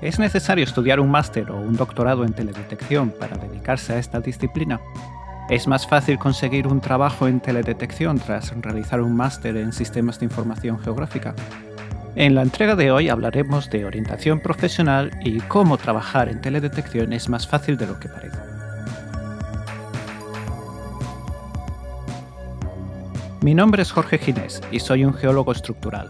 ¿Es necesario estudiar un máster o un doctorado en teledetección para dedicarse a esta disciplina? ¿Es más fácil conseguir un trabajo en teledetección tras realizar un máster en sistemas de información geográfica? En la entrega de hoy hablaremos de orientación profesional y cómo trabajar en teledetección es más fácil de lo que parece. Mi nombre es Jorge Ginés y soy un geólogo estructural.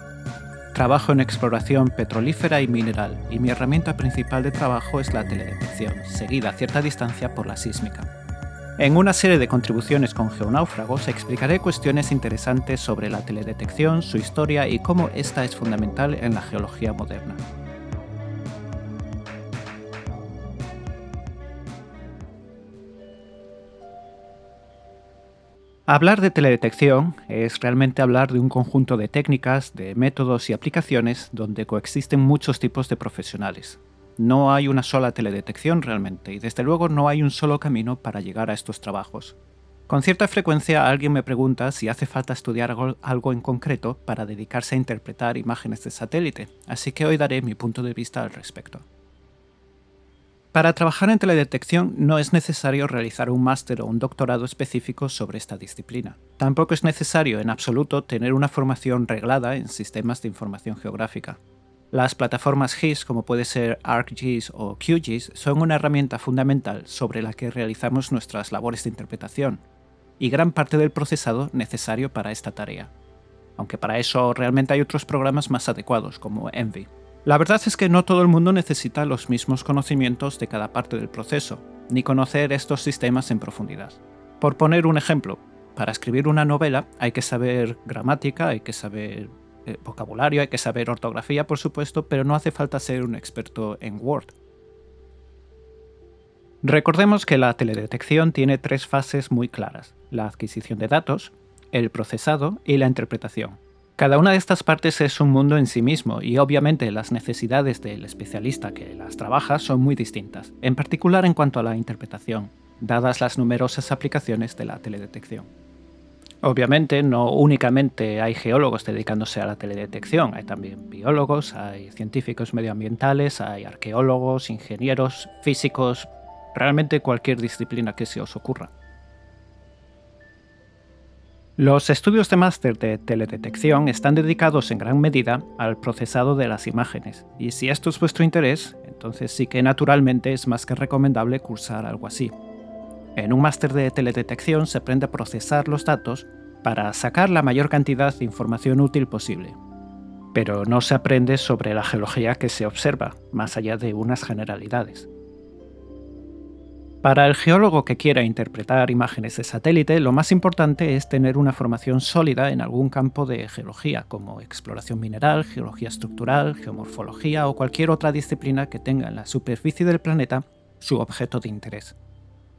Trabajo en exploración petrolífera y mineral y mi herramienta principal de trabajo es la teledetección, seguida a cierta distancia por la sísmica. En una serie de contribuciones con Geonáufragos explicaré cuestiones interesantes sobre la teledetección, su historia y cómo esta es fundamental en la geología moderna. Hablar de teledetección es realmente hablar de un conjunto de técnicas, de métodos y aplicaciones donde coexisten muchos tipos de profesionales. No hay una sola teledetección realmente y desde luego no hay un solo camino para llegar a estos trabajos. Con cierta frecuencia alguien me pregunta si hace falta estudiar algo en concreto para dedicarse a interpretar imágenes de satélite, así que hoy daré mi punto de vista al respecto. Para trabajar en teledetección no es necesario realizar un máster o un doctorado específico sobre esta disciplina. Tampoco es necesario en absoluto tener una formación reglada en sistemas de información geográfica. Las plataformas GIS, como puede ser ArcGIS o QGIS, son una herramienta fundamental sobre la que realizamos nuestras labores de interpretación, y gran parte del procesado necesario para esta tarea. Aunque para eso realmente hay otros programas más adecuados, como Envy. La verdad es que no todo el mundo necesita los mismos conocimientos de cada parte del proceso, ni conocer estos sistemas en profundidad. Por poner un ejemplo, para escribir una novela hay que saber gramática, hay que saber eh, vocabulario, hay que saber ortografía, por supuesto, pero no hace falta ser un experto en Word. Recordemos que la teledetección tiene tres fases muy claras, la adquisición de datos, el procesado y la interpretación. Cada una de estas partes es un mundo en sí mismo y obviamente las necesidades del especialista que las trabaja son muy distintas, en particular en cuanto a la interpretación, dadas las numerosas aplicaciones de la teledetección. Obviamente no únicamente hay geólogos dedicándose a la teledetección, hay también biólogos, hay científicos medioambientales, hay arqueólogos, ingenieros, físicos, realmente cualquier disciplina que se os ocurra. Los estudios de máster de teledetección están dedicados en gran medida al procesado de las imágenes, y si esto es vuestro interés, entonces sí que naturalmente es más que recomendable cursar algo así. En un máster de teledetección se aprende a procesar los datos para sacar la mayor cantidad de información útil posible. Pero no se aprende sobre la geología que se observa, más allá de unas generalidades. Para el geólogo que quiera interpretar imágenes de satélite, lo más importante es tener una formación sólida en algún campo de geología, como exploración mineral, geología estructural, geomorfología o cualquier otra disciplina que tenga en la superficie del planeta su objeto de interés.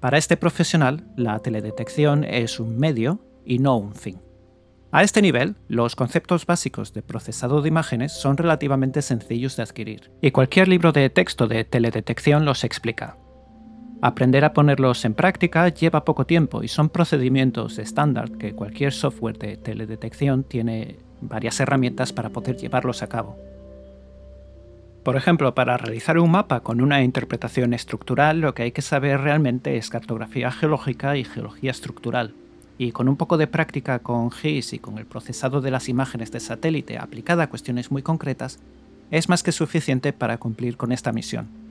Para este profesional, la teledetección es un medio y no un fin. A este nivel, los conceptos básicos de procesado de imágenes son relativamente sencillos de adquirir, y cualquier libro de texto de teledetección los explica. Aprender a ponerlos en práctica lleva poco tiempo y son procedimientos estándar que cualquier software de teledetección tiene varias herramientas para poder llevarlos a cabo. Por ejemplo, para realizar un mapa con una interpretación estructural, lo que hay que saber realmente es cartografía geológica y geología estructural. Y con un poco de práctica con GIS y con el procesado de las imágenes de satélite aplicada a cuestiones muy concretas, es más que suficiente para cumplir con esta misión.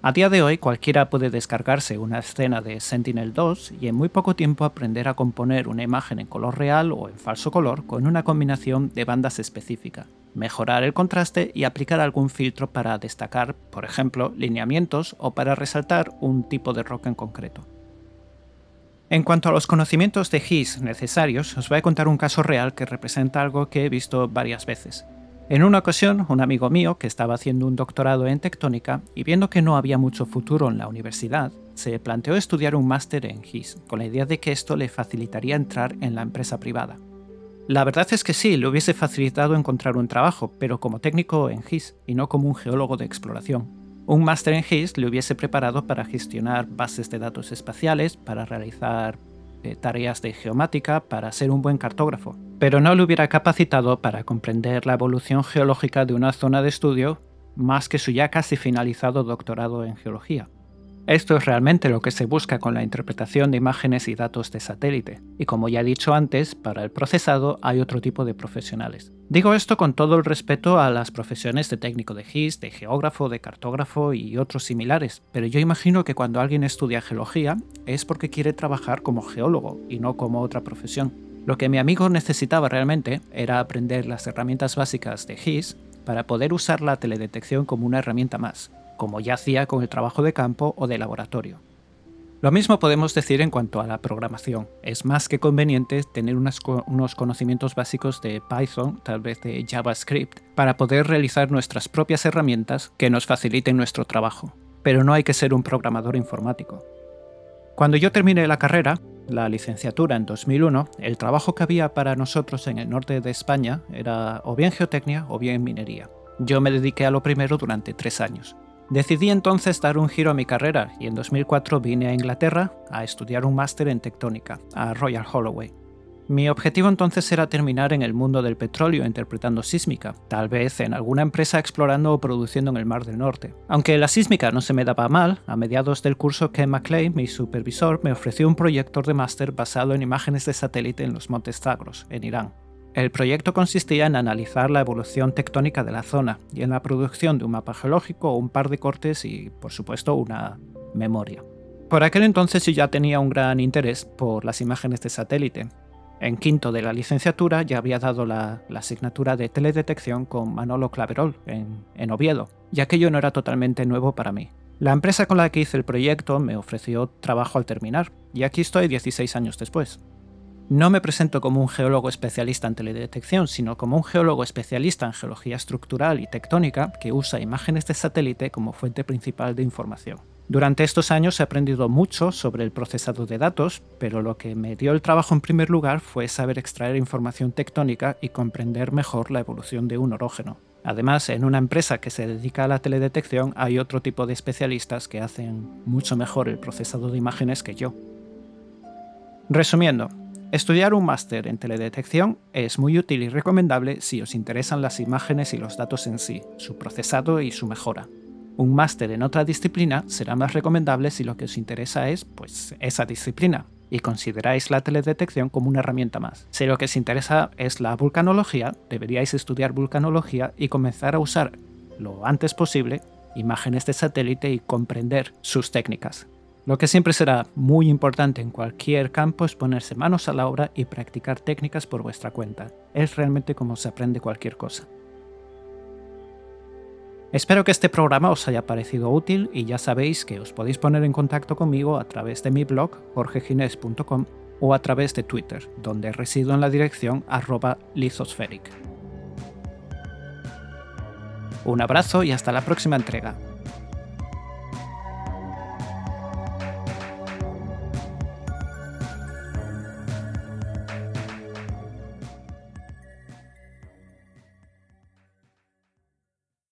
A día de hoy cualquiera puede descargarse una escena de Sentinel-2 y en muy poco tiempo aprender a componer una imagen en color real o en falso color con una combinación de bandas específica, mejorar el contraste y aplicar algún filtro para destacar, por ejemplo, lineamientos o para resaltar un tipo de roca en concreto. En cuanto a los conocimientos de GIS necesarios, os voy a contar un caso real que representa algo que he visto varias veces. En una ocasión, un amigo mío que estaba haciendo un doctorado en tectónica y viendo que no había mucho futuro en la universidad, se planteó estudiar un máster en GIS, con la idea de que esto le facilitaría entrar en la empresa privada. La verdad es que sí, le hubiese facilitado encontrar un trabajo, pero como técnico en GIS y no como un geólogo de exploración. Un máster en GIS le hubiese preparado para gestionar bases de datos espaciales, para realizar eh, tareas de geomática, para ser un buen cartógrafo, pero no le hubiera capacitado para comprender la evolución geológica de una zona de estudio más que su ya casi finalizado doctorado en geología. Esto es realmente lo que se busca con la interpretación de imágenes y datos de satélite, y como ya he dicho antes, para el procesado hay otro tipo de profesionales. Digo esto con todo el respeto a las profesiones de técnico de GIS, de geógrafo, de cartógrafo y otros similares, pero yo imagino que cuando alguien estudia geología es porque quiere trabajar como geólogo y no como otra profesión. Lo que mi amigo necesitaba realmente era aprender las herramientas básicas de GIS para poder usar la teledetección como una herramienta más, como ya hacía con el trabajo de campo o de laboratorio. Lo mismo podemos decir en cuanto a la programación. Es más que conveniente tener unos conocimientos básicos de Python, tal vez de JavaScript, para poder realizar nuestras propias herramientas que nos faciliten nuestro trabajo. Pero no hay que ser un programador informático. Cuando yo terminé la carrera, la licenciatura en 2001, el trabajo que había para nosotros en el norte de España era o bien geotecnia o bien minería. Yo me dediqué a lo primero durante tres años. Decidí entonces dar un giro a mi carrera y en 2004 vine a Inglaterra a estudiar un máster en tectónica, a Royal Holloway. Mi objetivo entonces era terminar en el mundo del petróleo interpretando sísmica, tal vez en alguna empresa explorando o produciendo en el Mar del Norte. Aunque la sísmica no se me daba mal, a mediados del curso Ken McLean, mi supervisor, me ofreció un proyector de máster basado en imágenes de satélite en los Montes Zagros, en Irán. El proyecto consistía en analizar la evolución tectónica de la zona y en la producción de un mapa geológico, un par de cortes y, por supuesto, una memoria. Por aquel entonces yo ya tenía un gran interés por las imágenes de satélite. En quinto de la licenciatura ya había dado la, asignatura de teledetección con Manolo Claverol en, en Oviedo, y aquello no era totalmente nuevo para mí. La empresa con la que hice el proyecto me ofreció trabajo al terminar, y aquí estoy 16 años después. No me presento como un geólogo especialista en teledetección, sino como un geólogo especialista en geología estructural y tectónica que usa imágenes de satélite como fuente principal de información. Durante estos años he aprendido mucho sobre el procesado de datos, pero lo que me dio el trabajo en primer lugar fue saber extraer información tectónica y comprender mejor la evolución de un orógeno. Además, en una empresa que se dedica a la teledetección hay otro tipo de especialistas que hacen mucho mejor el procesado de imágenes que yo. Resumiendo, Estudiar un máster en teledetección es muy útil y recomendable si os interesan las imágenes y los datos en sí, su procesado y su mejora. Un máster en otra disciplina será más recomendable si lo que os interesa es pues esa disciplina y consideráis la teledetección como una herramienta más. Si lo que os interesa es la vulcanología, deberíais estudiar vulcanología y comenzar a usar lo antes posible imágenes de satélite y comprender sus técnicas. Lo que siempre será muy importante en cualquier campo es ponerse manos a la obra y practicar técnicas por vuestra cuenta. Es realmente como se aprende cualquier cosa. Espero que este programa os haya parecido útil y ya sabéis que os podéis poner en contacto conmigo a través de mi blog jorgegines.com o a través de Twitter, donde resido en la dirección arroba lithospheric. Un abrazo y hasta la próxima entrega.